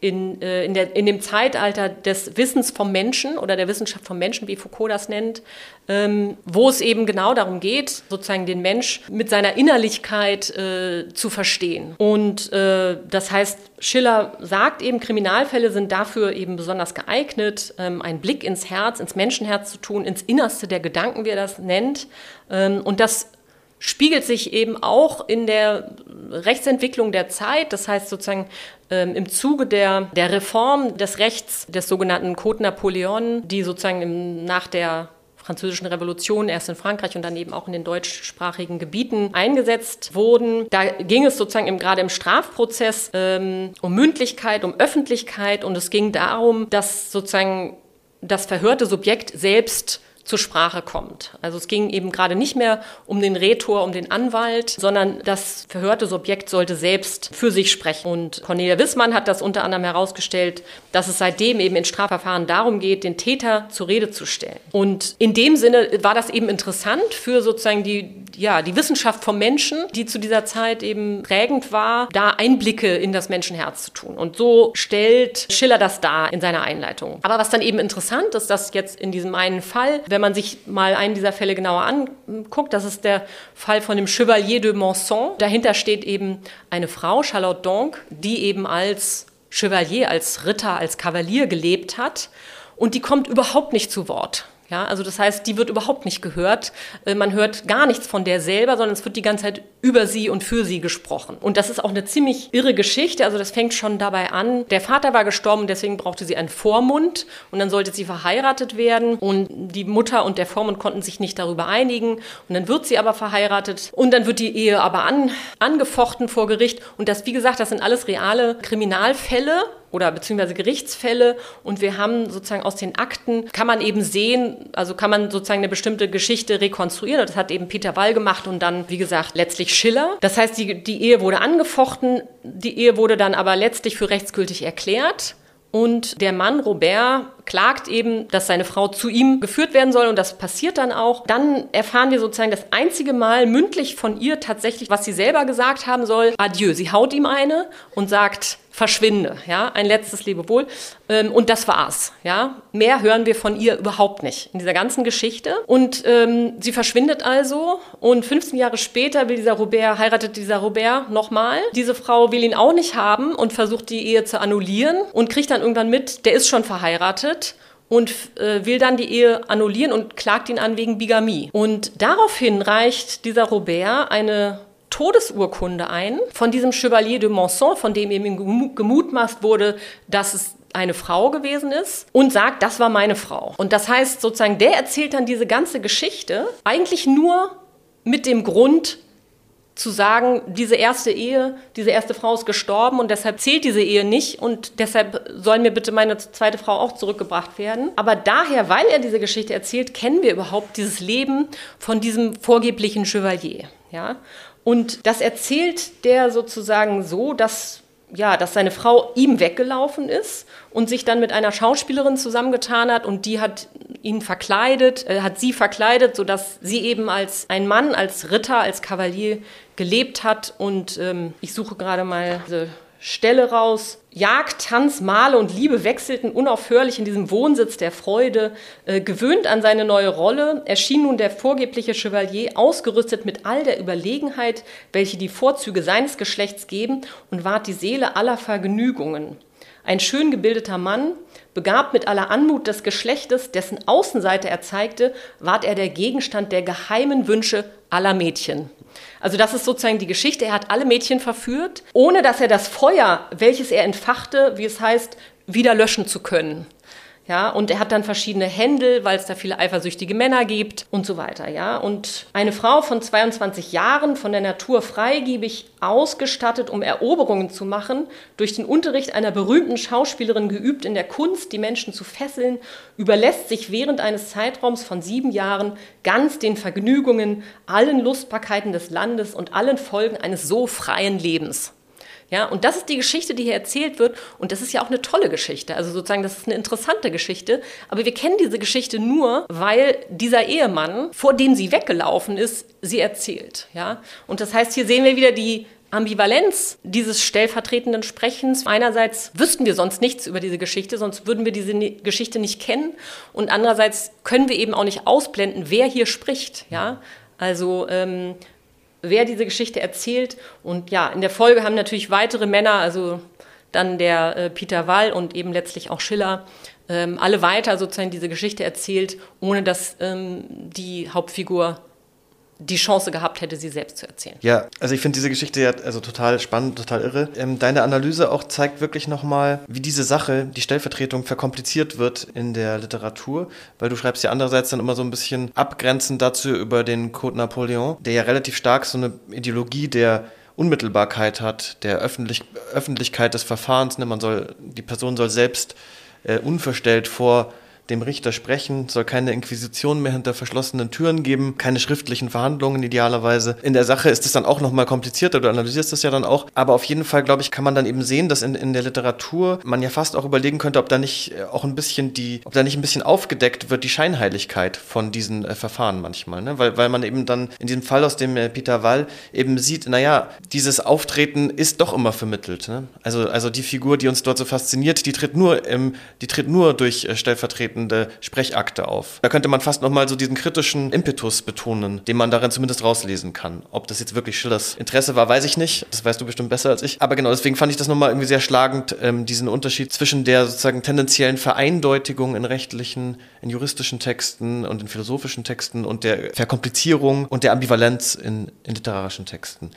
[SPEAKER 3] in, äh, in, der, in dem Zeitalter des Wissens vom Menschen oder der Wissenschaft vom Menschen, wie Foucault das nennt, ähm, wo es eben genau darum geht, sozusagen den Mensch mit seiner Innerlichkeit äh, zu verstehen. Und äh, das heißt, Schiller sagt eben, Kriminalfälle sind dafür eben besonders geeignet, ähm, einen Blick ins Herz, ins Menschenherz zu tun, ins Innerste der Gedanken, wie er das nennt. Ähm, und das spiegelt sich eben auch in der Rechtsentwicklung der Zeit. Das heißt sozusagen ähm, im Zuge der, der Reform des Rechts des sogenannten Code Napoleon, die sozusagen im, nach der französischen Revolution erst in Frankreich und dann eben auch in den deutschsprachigen Gebieten eingesetzt wurden. Da ging es sozusagen im, gerade im Strafprozess ähm, um Mündlichkeit, um Öffentlichkeit und es ging darum, dass sozusagen das verhörte Subjekt selbst zur Sprache kommt. Also es ging eben gerade nicht mehr um den Rhetor, um den Anwalt, sondern das verhörte Subjekt sollte selbst für sich sprechen. Und Cornelia Wissmann hat das unter anderem herausgestellt, dass es seitdem eben in Strafverfahren darum geht, den Täter zur Rede zu stellen. Und in dem Sinne war das eben interessant für sozusagen die, ja, die Wissenschaft vom Menschen, die zu dieser Zeit eben prägend war, da Einblicke in das Menschenherz zu tun. Und so stellt Schiller das dar in seiner Einleitung. Aber was dann eben interessant ist, dass jetzt in diesem einen Fall, wenn man sich mal einen dieser Fälle genauer anguckt, das ist der Fall von dem Chevalier de Monson. Dahinter steht eben eine Frau, Charlotte Donk, die eben als Chevalier, als Ritter, als Kavalier gelebt hat. Und die kommt überhaupt nicht zu Wort. Ja, also das heißt, die wird überhaupt nicht gehört. Äh, man hört gar nichts von der selber, sondern es wird die ganze Zeit über sie und für sie gesprochen. Und das ist auch eine ziemlich irre Geschichte. Also das fängt schon dabei an. Der Vater war gestorben, deswegen brauchte sie einen Vormund und dann sollte sie verheiratet werden. Und die Mutter und der Vormund konnten sich nicht darüber einigen. Und dann wird sie aber verheiratet und dann wird die Ehe aber an, angefochten vor Gericht. Und das, wie gesagt, das sind alles reale Kriminalfälle oder beziehungsweise Gerichtsfälle und wir haben sozusagen aus den Akten, kann man eben sehen, also kann man sozusagen eine bestimmte Geschichte rekonstruieren. Das hat eben Peter Wall gemacht und dann, wie gesagt, letztlich Schiller. Das heißt, die, die Ehe wurde angefochten, die Ehe wurde dann aber letztlich für rechtsgültig erklärt. Und der Mann Robert klagt eben, dass seine Frau zu ihm geführt werden soll und das passiert dann auch. Dann erfahren wir sozusagen das einzige Mal mündlich von ihr tatsächlich, was sie selber gesagt haben soll. Adieu. Sie haut ihm eine und sagt, verschwinde, ja, ein letztes Lebewohl. Ähm, und das war's, ja. Mehr hören wir von ihr überhaupt nicht in dieser ganzen Geschichte. Und ähm, sie verschwindet also und 15 Jahre später will dieser Robert, heiratet dieser Robert nochmal. Diese Frau will ihn auch nicht haben und versucht die Ehe zu annullieren und kriegt dann irgendwann mit, der ist schon verheiratet und äh, will dann die Ehe annullieren und klagt ihn an wegen Bigamie. Und daraufhin reicht dieser Robert eine Todesurkunde ein von diesem Chevalier de Monson, von dem eben gemutmaßt wurde, dass es eine Frau gewesen ist und sagt, das war meine Frau. Und das heißt sozusagen, der erzählt dann diese ganze Geschichte eigentlich nur mit dem Grund zu sagen, diese erste Ehe, diese erste Frau ist gestorben und deshalb zählt diese Ehe nicht und deshalb soll mir bitte meine zweite Frau auch zurückgebracht werden. Aber daher, weil er diese Geschichte erzählt, kennen wir überhaupt dieses Leben von diesem vorgeblichen Chevalier. Ja? Und das erzählt der sozusagen so, dass, ja, dass seine Frau ihm weggelaufen ist und sich dann mit einer Schauspielerin zusammengetan hat und die hat ihn verkleidet, äh, hat sie verkleidet, sodass sie eben als ein Mann, als Ritter, als Kavalier gelebt hat. Und ähm, ich suche gerade mal diese Stelle raus. Jagd, Tanz, Male und Liebe wechselten unaufhörlich in diesem Wohnsitz der Freude. Äh, gewöhnt an seine neue Rolle, erschien nun der vorgebliche Chevalier ausgerüstet mit all der Überlegenheit, welche die Vorzüge seines Geschlechts geben, und ward die Seele aller Vergnügungen. Ein schön gebildeter Mann, begabt mit aller Anmut des Geschlechtes, dessen Außenseite er zeigte, ward er der Gegenstand der geheimen Wünsche aller Mädchen. Also das ist sozusagen die Geschichte. Er hat alle Mädchen verführt, ohne dass er das Feuer, welches er entfachte, wie es heißt, wieder löschen zu können. Ja, und er hat dann verschiedene Händel, weil es da viele eifersüchtige Männer gibt und so weiter. Ja, und eine Frau von 22 Jahren, von der Natur freigebig ausgestattet, um Eroberungen zu machen, durch den Unterricht einer berühmten Schauspielerin geübt in der Kunst, die Menschen zu fesseln, überlässt sich während eines Zeitraums von sieben Jahren ganz den Vergnügungen, allen Lustbarkeiten des Landes und allen Folgen eines so freien Lebens. Ja, und das ist die Geschichte, die hier erzählt wird. Und das ist ja auch eine tolle Geschichte. Also sozusagen, das ist eine interessante Geschichte. Aber wir kennen diese Geschichte nur, weil dieser Ehemann, vor dem sie weggelaufen ist, sie erzählt. Ja, und das heißt, hier sehen wir wieder die Ambivalenz dieses stellvertretenden Sprechens. Einerseits wüssten wir sonst nichts über diese Geschichte, sonst würden wir diese Geschichte nicht kennen. Und andererseits können wir eben auch nicht ausblenden, wer hier spricht. Ja, also ähm, wer diese Geschichte erzählt. Und ja, in der Folge haben natürlich weitere Männer, also dann der äh, Peter Wall und eben letztlich auch Schiller, ähm, alle weiter sozusagen diese Geschichte erzählt, ohne dass ähm, die Hauptfigur die Chance gehabt hätte, sie selbst zu erzählen.
[SPEAKER 2] Ja, also ich finde diese Geschichte ja also total spannend, total irre. Ähm, deine Analyse auch zeigt wirklich nochmal, wie diese Sache, die Stellvertretung, verkompliziert wird in der Literatur, weil du schreibst ja andererseits dann immer so ein bisschen abgrenzend dazu über den Code Napoleon, der ja relativ stark so eine Ideologie der Unmittelbarkeit hat, der Öffentlich Öffentlichkeit des Verfahrens. Ne? Man soll, die Person soll selbst äh, unverstellt vor dem Richter sprechen, soll keine Inquisition mehr hinter verschlossenen Türen geben, keine schriftlichen Verhandlungen idealerweise. In der Sache ist es dann auch nochmal komplizierter, du analysierst das ja dann auch, aber auf jeden Fall, glaube ich, kann man dann eben sehen, dass in, in der Literatur man ja fast auch überlegen könnte, ob da nicht äh, auch ein bisschen die, ob da nicht ein bisschen aufgedeckt wird, die Scheinheiligkeit von diesen äh, Verfahren manchmal, ne? weil, weil man eben dann in diesem Fall aus dem äh, Peter Wall eben sieht, naja, dieses Auftreten ist doch immer vermittelt. Ne? Also, also die Figur, die uns dort so fasziniert, die tritt nur, im, die tritt nur durch äh, stellvertretend stellvertretende Sprechakte auf. Da könnte man fast nochmal so diesen kritischen Impetus betonen, den man darin zumindest rauslesen kann. Ob das jetzt wirklich Schillers Interesse war, weiß ich nicht. Das weißt du bestimmt besser als ich. Aber genau, deswegen fand ich das nochmal irgendwie sehr schlagend, ähm, diesen Unterschied zwischen der sozusagen tendenziellen Vereindeutigung in rechtlichen, in juristischen Texten und in philosophischen Texten und der Verkomplizierung und der Ambivalenz in, in literarischen Texten.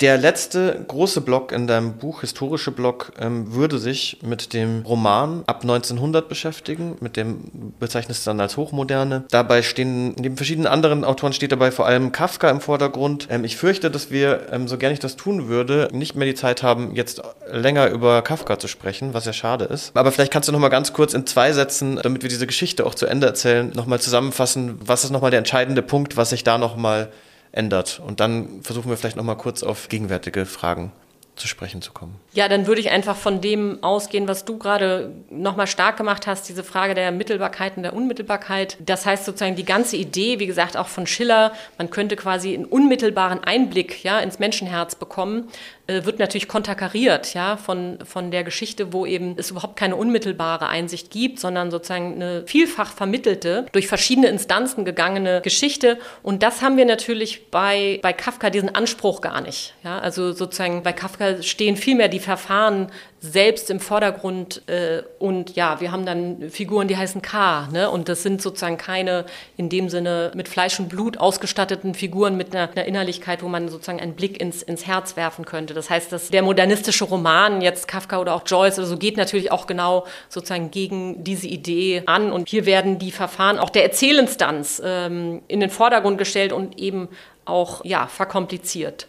[SPEAKER 2] Der letzte große Block in deinem Buch, historische Block, ähm, würde sich mit dem Roman ab 1900 beschäftigen, mit dem bezeichnest du dann als Hochmoderne. Dabei stehen, neben verschiedenen anderen Autoren steht dabei vor allem Kafka im Vordergrund. Ähm, ich fürchte, dass wir, ähm, so gerne ich das tun würde, nicht mehr die Zeit haben, jetzt länger über Kafka zu sprechen, was ja schade ist. Aber vielleicht kannst du noch mal ganz kurz in zwei Sätzen, damit wir diese Geschichte auch zu Ende erzählen, noch mal zusammenfassen, was ist noch mal der entscheidende Punkt, was sich da noch mal ändert. Und dann versuchen wir vielleicht noch mal kurz auf gegenwärtige Fragen zu sprechen zu kommen.
[SPEAKER 3] Ja, dann würde ich einfach von dem ausgehen, was du gerade nochmal stark gemacht hast, diese Frage der Mittelbarkeit und der Unmittelbarkeit. Das heißt sozusagen die ganze Idee, wie gesagt, auch von Schiller, man könnte quasi einen unmittelbaren Einblick ja, ins Menschenherz bekommen, äh, wird natürlich konterkariert ja, von, von der Geschichte, wo eben es überhaupt keine unmittelbare Einsicht gibt, sondern sozusagen eine vielfach vermittelte, durch verschiedene Instanzen gegangene Geschichte. Und das haben wir natürlich bei, bei Kafka diesen Anspruch gar nicht. Ja? Also sozusagen bei Kafka stehen vielmehr die Verfahren selbst im Vordergrund äh, und ja, wir haben dann Figuren, die heißen K, ne? Und das sind sozusagen keine in dem Sinne mit Fleisch und Blut ausgestatteten Figuren mit einer, einer Innerlichkeit, wo man sozusagen einen Blick ins, ins Herz werfen könnte. Das heißt, dass der modernistische Roman, jetzt Kafka oder auch Joyce oder so, geht natürlich auch genau sozusagen gegen diese Idee an. Und hier werden die Verfahren auch der Erzählinstanz ähm, in den Vordergrund gestellt und eben auch ja, verkompliziert.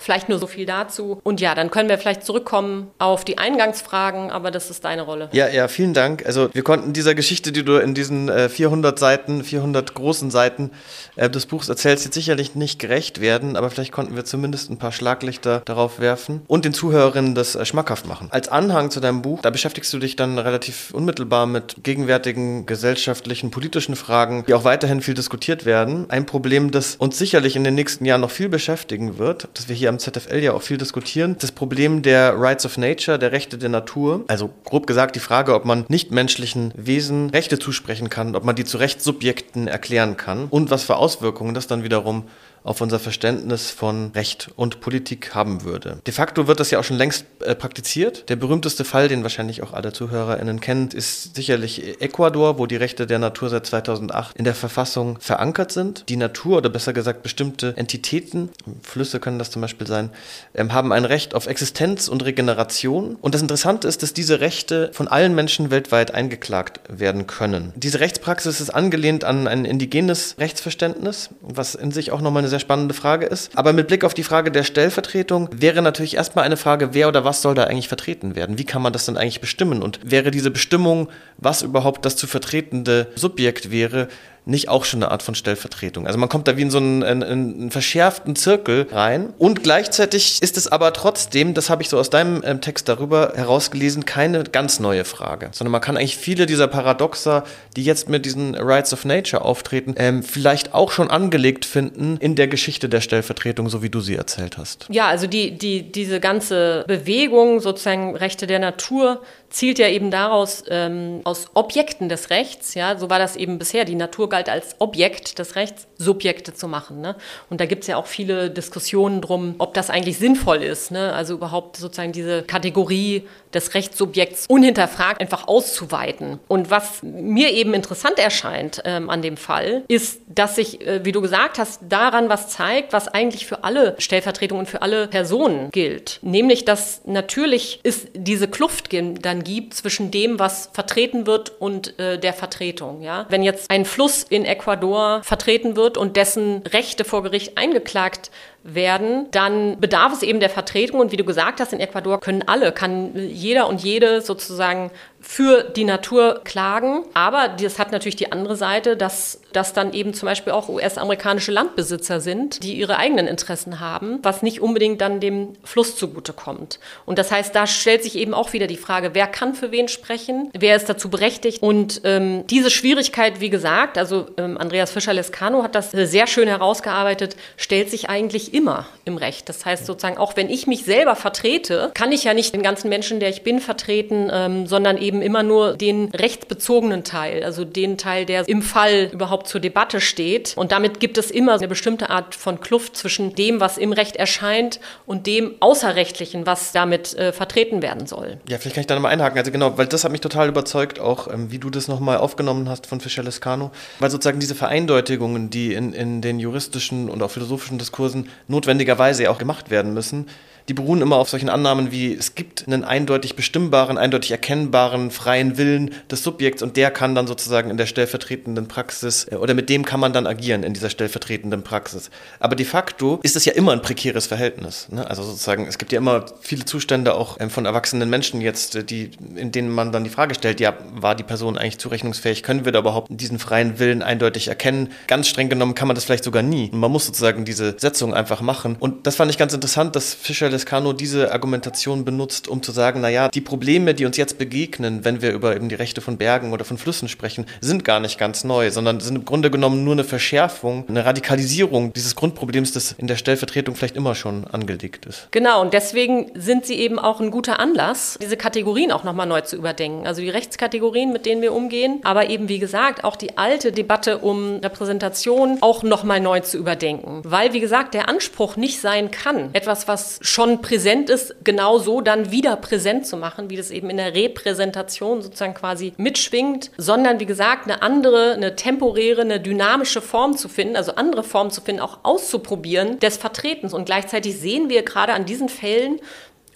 [SPEAKER 3] Vielleicht nur so viel dazu. Und ja, dann können wir vielleicht zurückkommen auf die Eingangsfragen, aber das ist deine Rolle.
[SPEAKER 2] Ja, ja, vielen Dank. Also wir konnten dieser Geschichte, die du in diesen äh, 400 Seiten, 400 großen Seiten äh, des Buchs erzählst, jetzt sicherlich nicht gerecht werden, aber vielleicht konnten wir zumindest ein paar Schlaglichter darauf werfen und den Zuhörerinnen das äh, schmackhaft machen. Als Anhang zu deinem Buch, da beschäftigst du dich dann relativ unmittelbar mit gegenwärtigen gesellschaftlichen, politischen Fragen, die auch weiterhin viel diskutiert werden. Ein Problem, das uns sicherlich in den nächsten Jahren noch viel beschäftigen wird, das wir hier am ZFL ja auch viel diskutieren, das Problem der Rights of Nature, der Rechte der Natur. Also grob gesagt die Frage, ob man nichtmenschlichen Wesen Rechte zusprechen kann, ob man die zu Rechtssubjekten erklären kann und was für Auswirkungen das dann wiederum auf unser Verständnis von Recht und Politik haben würde. De facto wird das ja auch schon längst äh, praktiziert. Der berühmteste Fall, den wahrscheinlich auch alle ZuhörerInnen kennen, ist sicherlich Ecuador, wo die Rechte der Natur seit 2008 in der Verfassung verankert sind. Die Natur oder besser gesagt bestimmte Entitäten, Flüsse können das zum Beispiel sein, ähm, haben ein Recht auf Existenz und Regeneration. Und das Interessante ist, dass diese Rechte von allen Menschen weltweit eingeklagt werden können. Diese Rechtspraxis ist angelehnt an ein indigenes Rechtsverständnis, was in sich auch nochmal eine sehr spannende Frage ist. Aber mit Blick auf die Frage der Stellvertretung wäre natürlich erstmal eine Frage, wer oder was soll da eigentlich vertreten werden? Wie kann man das denn eigentlich bestimmen? Und wäre diese Bestimmung, was überhaupt das zu vertretende Subjekt wäre, nicht auch schon eine Art von Stellvertretung. Also man kommt da wie in so einen, einen, einen verschärften Zirkel rein. Und gleichzeitig ist es aber trotzdem, das habe ich so aus deinem ähm, Text darüber herausgelesen, keine ganz neue Frage, sondern man kann eigentlich viele dieser Paradoxa, die jetzt mit diesen Rights of Nature auftreten, ähm, vielleicht auch schon angelegt finden in der Geschichte der Stellvertretung, so wie du sie erzählt hast.
[SPEAKER 3] Ja, also die, die, diese ganze Bewegung, sozusagen Rechte der Natur, zielt ja eben daraus ähm, aus Objekten des Rechts, ja, so war das eben bisher. Die Natur galt als Objekt des Rechts, Subjekte zu machen. Ne? Und da gibt es ja auch viele Diskussionen drum, ob das eigentlich sinnvoll ist, ne? also überhaupt sozusagen diese Kategorie des Rechtssubjekts unhinterfragt einfach auszuweiten. Und was mir eben interessant erscheint ähm, an dem Fall, ist, dass sich, äh, wie du gesagt hast, daran was zeigt, was eigentlich für alle Stellvertretungen, für alle Personen gilt. Nämlich, dass natürlich ist diese Kluft dann gibt zwischen dem, was vertreten wird und äh, der Vertretung. Ja? Wenn jetzt ein Fluss in Ecuador vertreten wird und dessen Rechte vor Gericht eingeklagt werden, dann bedarf es eben der Vertretung. Und wie du gesagt hast, in Ecuador können alle, kann jeder und jede sozusagen für die Natur klagen. Aber das hat natürlich die andere Seite, dass das dann eben zum Beispiel auch US-amerikanische Landbesitzer sind, die ihre eigenen Interessen haben, was nicht unbedingt dann dem Fluss zugutekommt. Und das heißt, da stellt sich eben auch wieder die Frage, wer kann für wen sprechen, wer ist dazu berechtigt. Und ähm, diese Schwierigkeit, wie gesagt, also ähm, Andreas Fischer-Lescano hat das sehr schön herausgearbeitet, stellt sich eigentlich immer im Recht. Das heißt sozusagen, auch wenn ich mich selber vertrete, kann ich ja nicht den ganzen Menschen, der ich bin, vertreten, ähm, sondern eben immer nur den rechtsbezogenen Teil, also den Teil, der im Fall überhaupt zur Debatte steht. Und damit gibt es immer eine bestimmte Art von Kluft zwischen dem, was im Recht erscheint und dem Außerrechtlichen, was damit äh, vertreten werden soll.
[SPEAKER 2] Ja, vielleicht kann ich da nochmal einhaken. Also genau, weil das hat mich total überzeugt, auch ähm, wie du das nochmal aufgenommen hast von Fischer Lescano, weil sozusagen diese Vereindeutigungen, die in, in den juristischen und auch philosophischen Diskursen notwendigerweise auch gemacht werden müssen, die beruhen immer auf solchen Annahmen wie, es gibt einen eindeutig bestimmbaren, eindeutig erkennbaren, freien Willen des Subjekts und der kann dann sozusagen in der stellvertretenden Praxis äh, oder mit dem kann man dann agieren in dieser stellvertretenden Praxis. Aber de facto ist es ja immer ein prekäres Verhältnis. Ne? Also sozusagen, es gibt ja immer viele Zustände auch ähm, von erwachsenen Menschen jetzt, äh, die, in denen man dann die Frage stellt, ja, war die Person eigentlich zurechnungsfähig? Können wir da überhaupt diesen freien Willen eindeutig erkennen? Ganz streng genommen kann man das vielleicht sogar nie. Man muss sozusagen diese Setzung einfach machen. Und das fand ich ganz interessant, dass Fischer Lescano diese Argumentation benutzt, um zu sagen, naja, die Probleme, die uns jetzt begegnen, wenn wir über eben die Rechte von Bergen oder von Flüssen sprechen, sind gar nicht ganz neu, sondern sind im Grunde genommen nur eine Verschärfung, eine Radikalisierung dieses Grundproblems, das in der Stellvertretung vielleicht immer schon angelegt ist.
[SPEAKER 3] Genau, und deswegen sind sie eben auch ein guter Anlass, diese Kategorien auch nochmal neu zu überdenken. Also die Rechtskategorien, mit denen wir umgehen, aber eben, wie gesagt, auch die alte Debatte um Repräsentation auch nochmal neu zu überdenken. Weil, wie gesagt, der Anspruch nicht sein kann, etwas, was schon schon präsent ist, genau so dann wieder präsent zu machen, wie das eben in der Repräsentation sozusagen quasi mitschwingt, sondern wie gesagt, eine andere, eine temporäre, eine dynamische Form zu finden, also andere Formen zu finden, auch auszuprobieren des Vertretens. Und gleichzeitig sehen wir gerade an diesen Fällen,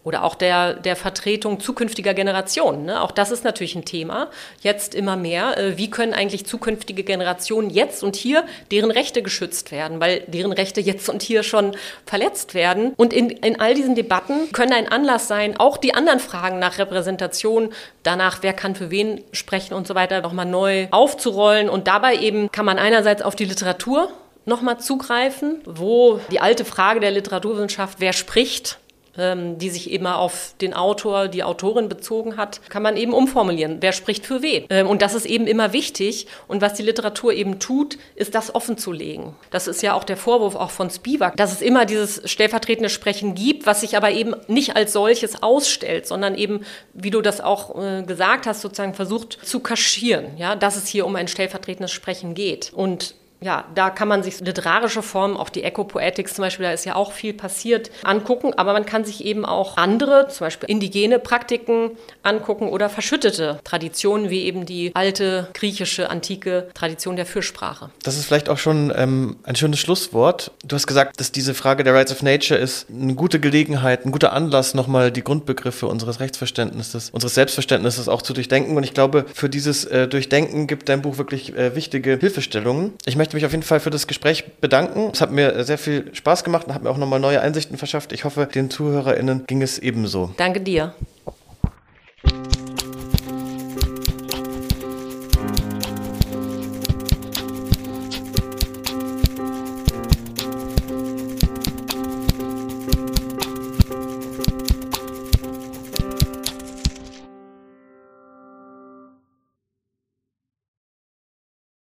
[SPEAKER 3] oder auch der, der Vertretung zukünftiger Generationen. Ne? Auch das ist natürlich ein Thema, jetzt immer mehr. Äh, wie können eigentlich zukünftige Generationen jetzt und hier deren Rechte geschützt werden, weil deren Rechte jetzt und hier schon verletzt werden. Und in, in all diesen Debatten können ein Anlass sein, auch die anderen Fragen nach Repräsentation, danach, wer kann für wen sprechen und so weiter, nochmal neu aufzurollen. Und dabei eben kann man einerseits auf die Literatur nochmal zugreifen, wo die alte Frage der Literaturwissenschaft, wer spricht, die sich immer auf den Autor, die Autorin bezogen hat, kann man eben umformulieren. Wer spricht für wen? Ähm, und das ist eben immer wichtig. Und was die Literatur eben tut, ist das offenzulegen. Das ist ja auch der Vorwurf auch von Spivak, dass es immer dieses stellvertretende Sprechen gibt, was sich aber eben nicht als solches ausstellt, sondern eben, wie du das auch äh, gesagt hast, sozusagen versucht zu kaschieren, ja, dass es hier um ein stellvertretendes Sprechen geht. Und ja, da kann man sich literarische Formen, auch die Ecopoetics zum Beispiel, da ist ja auch viel passiert, angucken. Aber man kann sich eben auch andere, zum Beispiel indigene Praktiken angucken oder verschüttete Traditionen, wie eben die alte griechische, antike Tradition der Fürsprache.
[SPEAKER 2] Das ist vielleicht auch schon ähm, ein schönes Schlusswort. Du hast gesagt, dass diese Frage der Rights of Nature ist eine gute Gelegenheit, ein guter Anlass, nochmal die Grundbegriffe unseres Rechtsverständnisses, unseres Selbstverständnisses auch zu durchdenken. Und ich glaube, für dieses äh, Durchdenken gibt dein Buch wirklich äh, wichtige Hilfestellungen. Ich möchte möchte mich auf jeden Fall für das Gespräch bedanken. Es hat mir sehr viel Spaß gemacht und hat mir auch nochmal neue Einsichten verschafft. Ich hoffe, den ZuhörerInnen ging es ebenso.
[SPEAKER 3] Danke dir.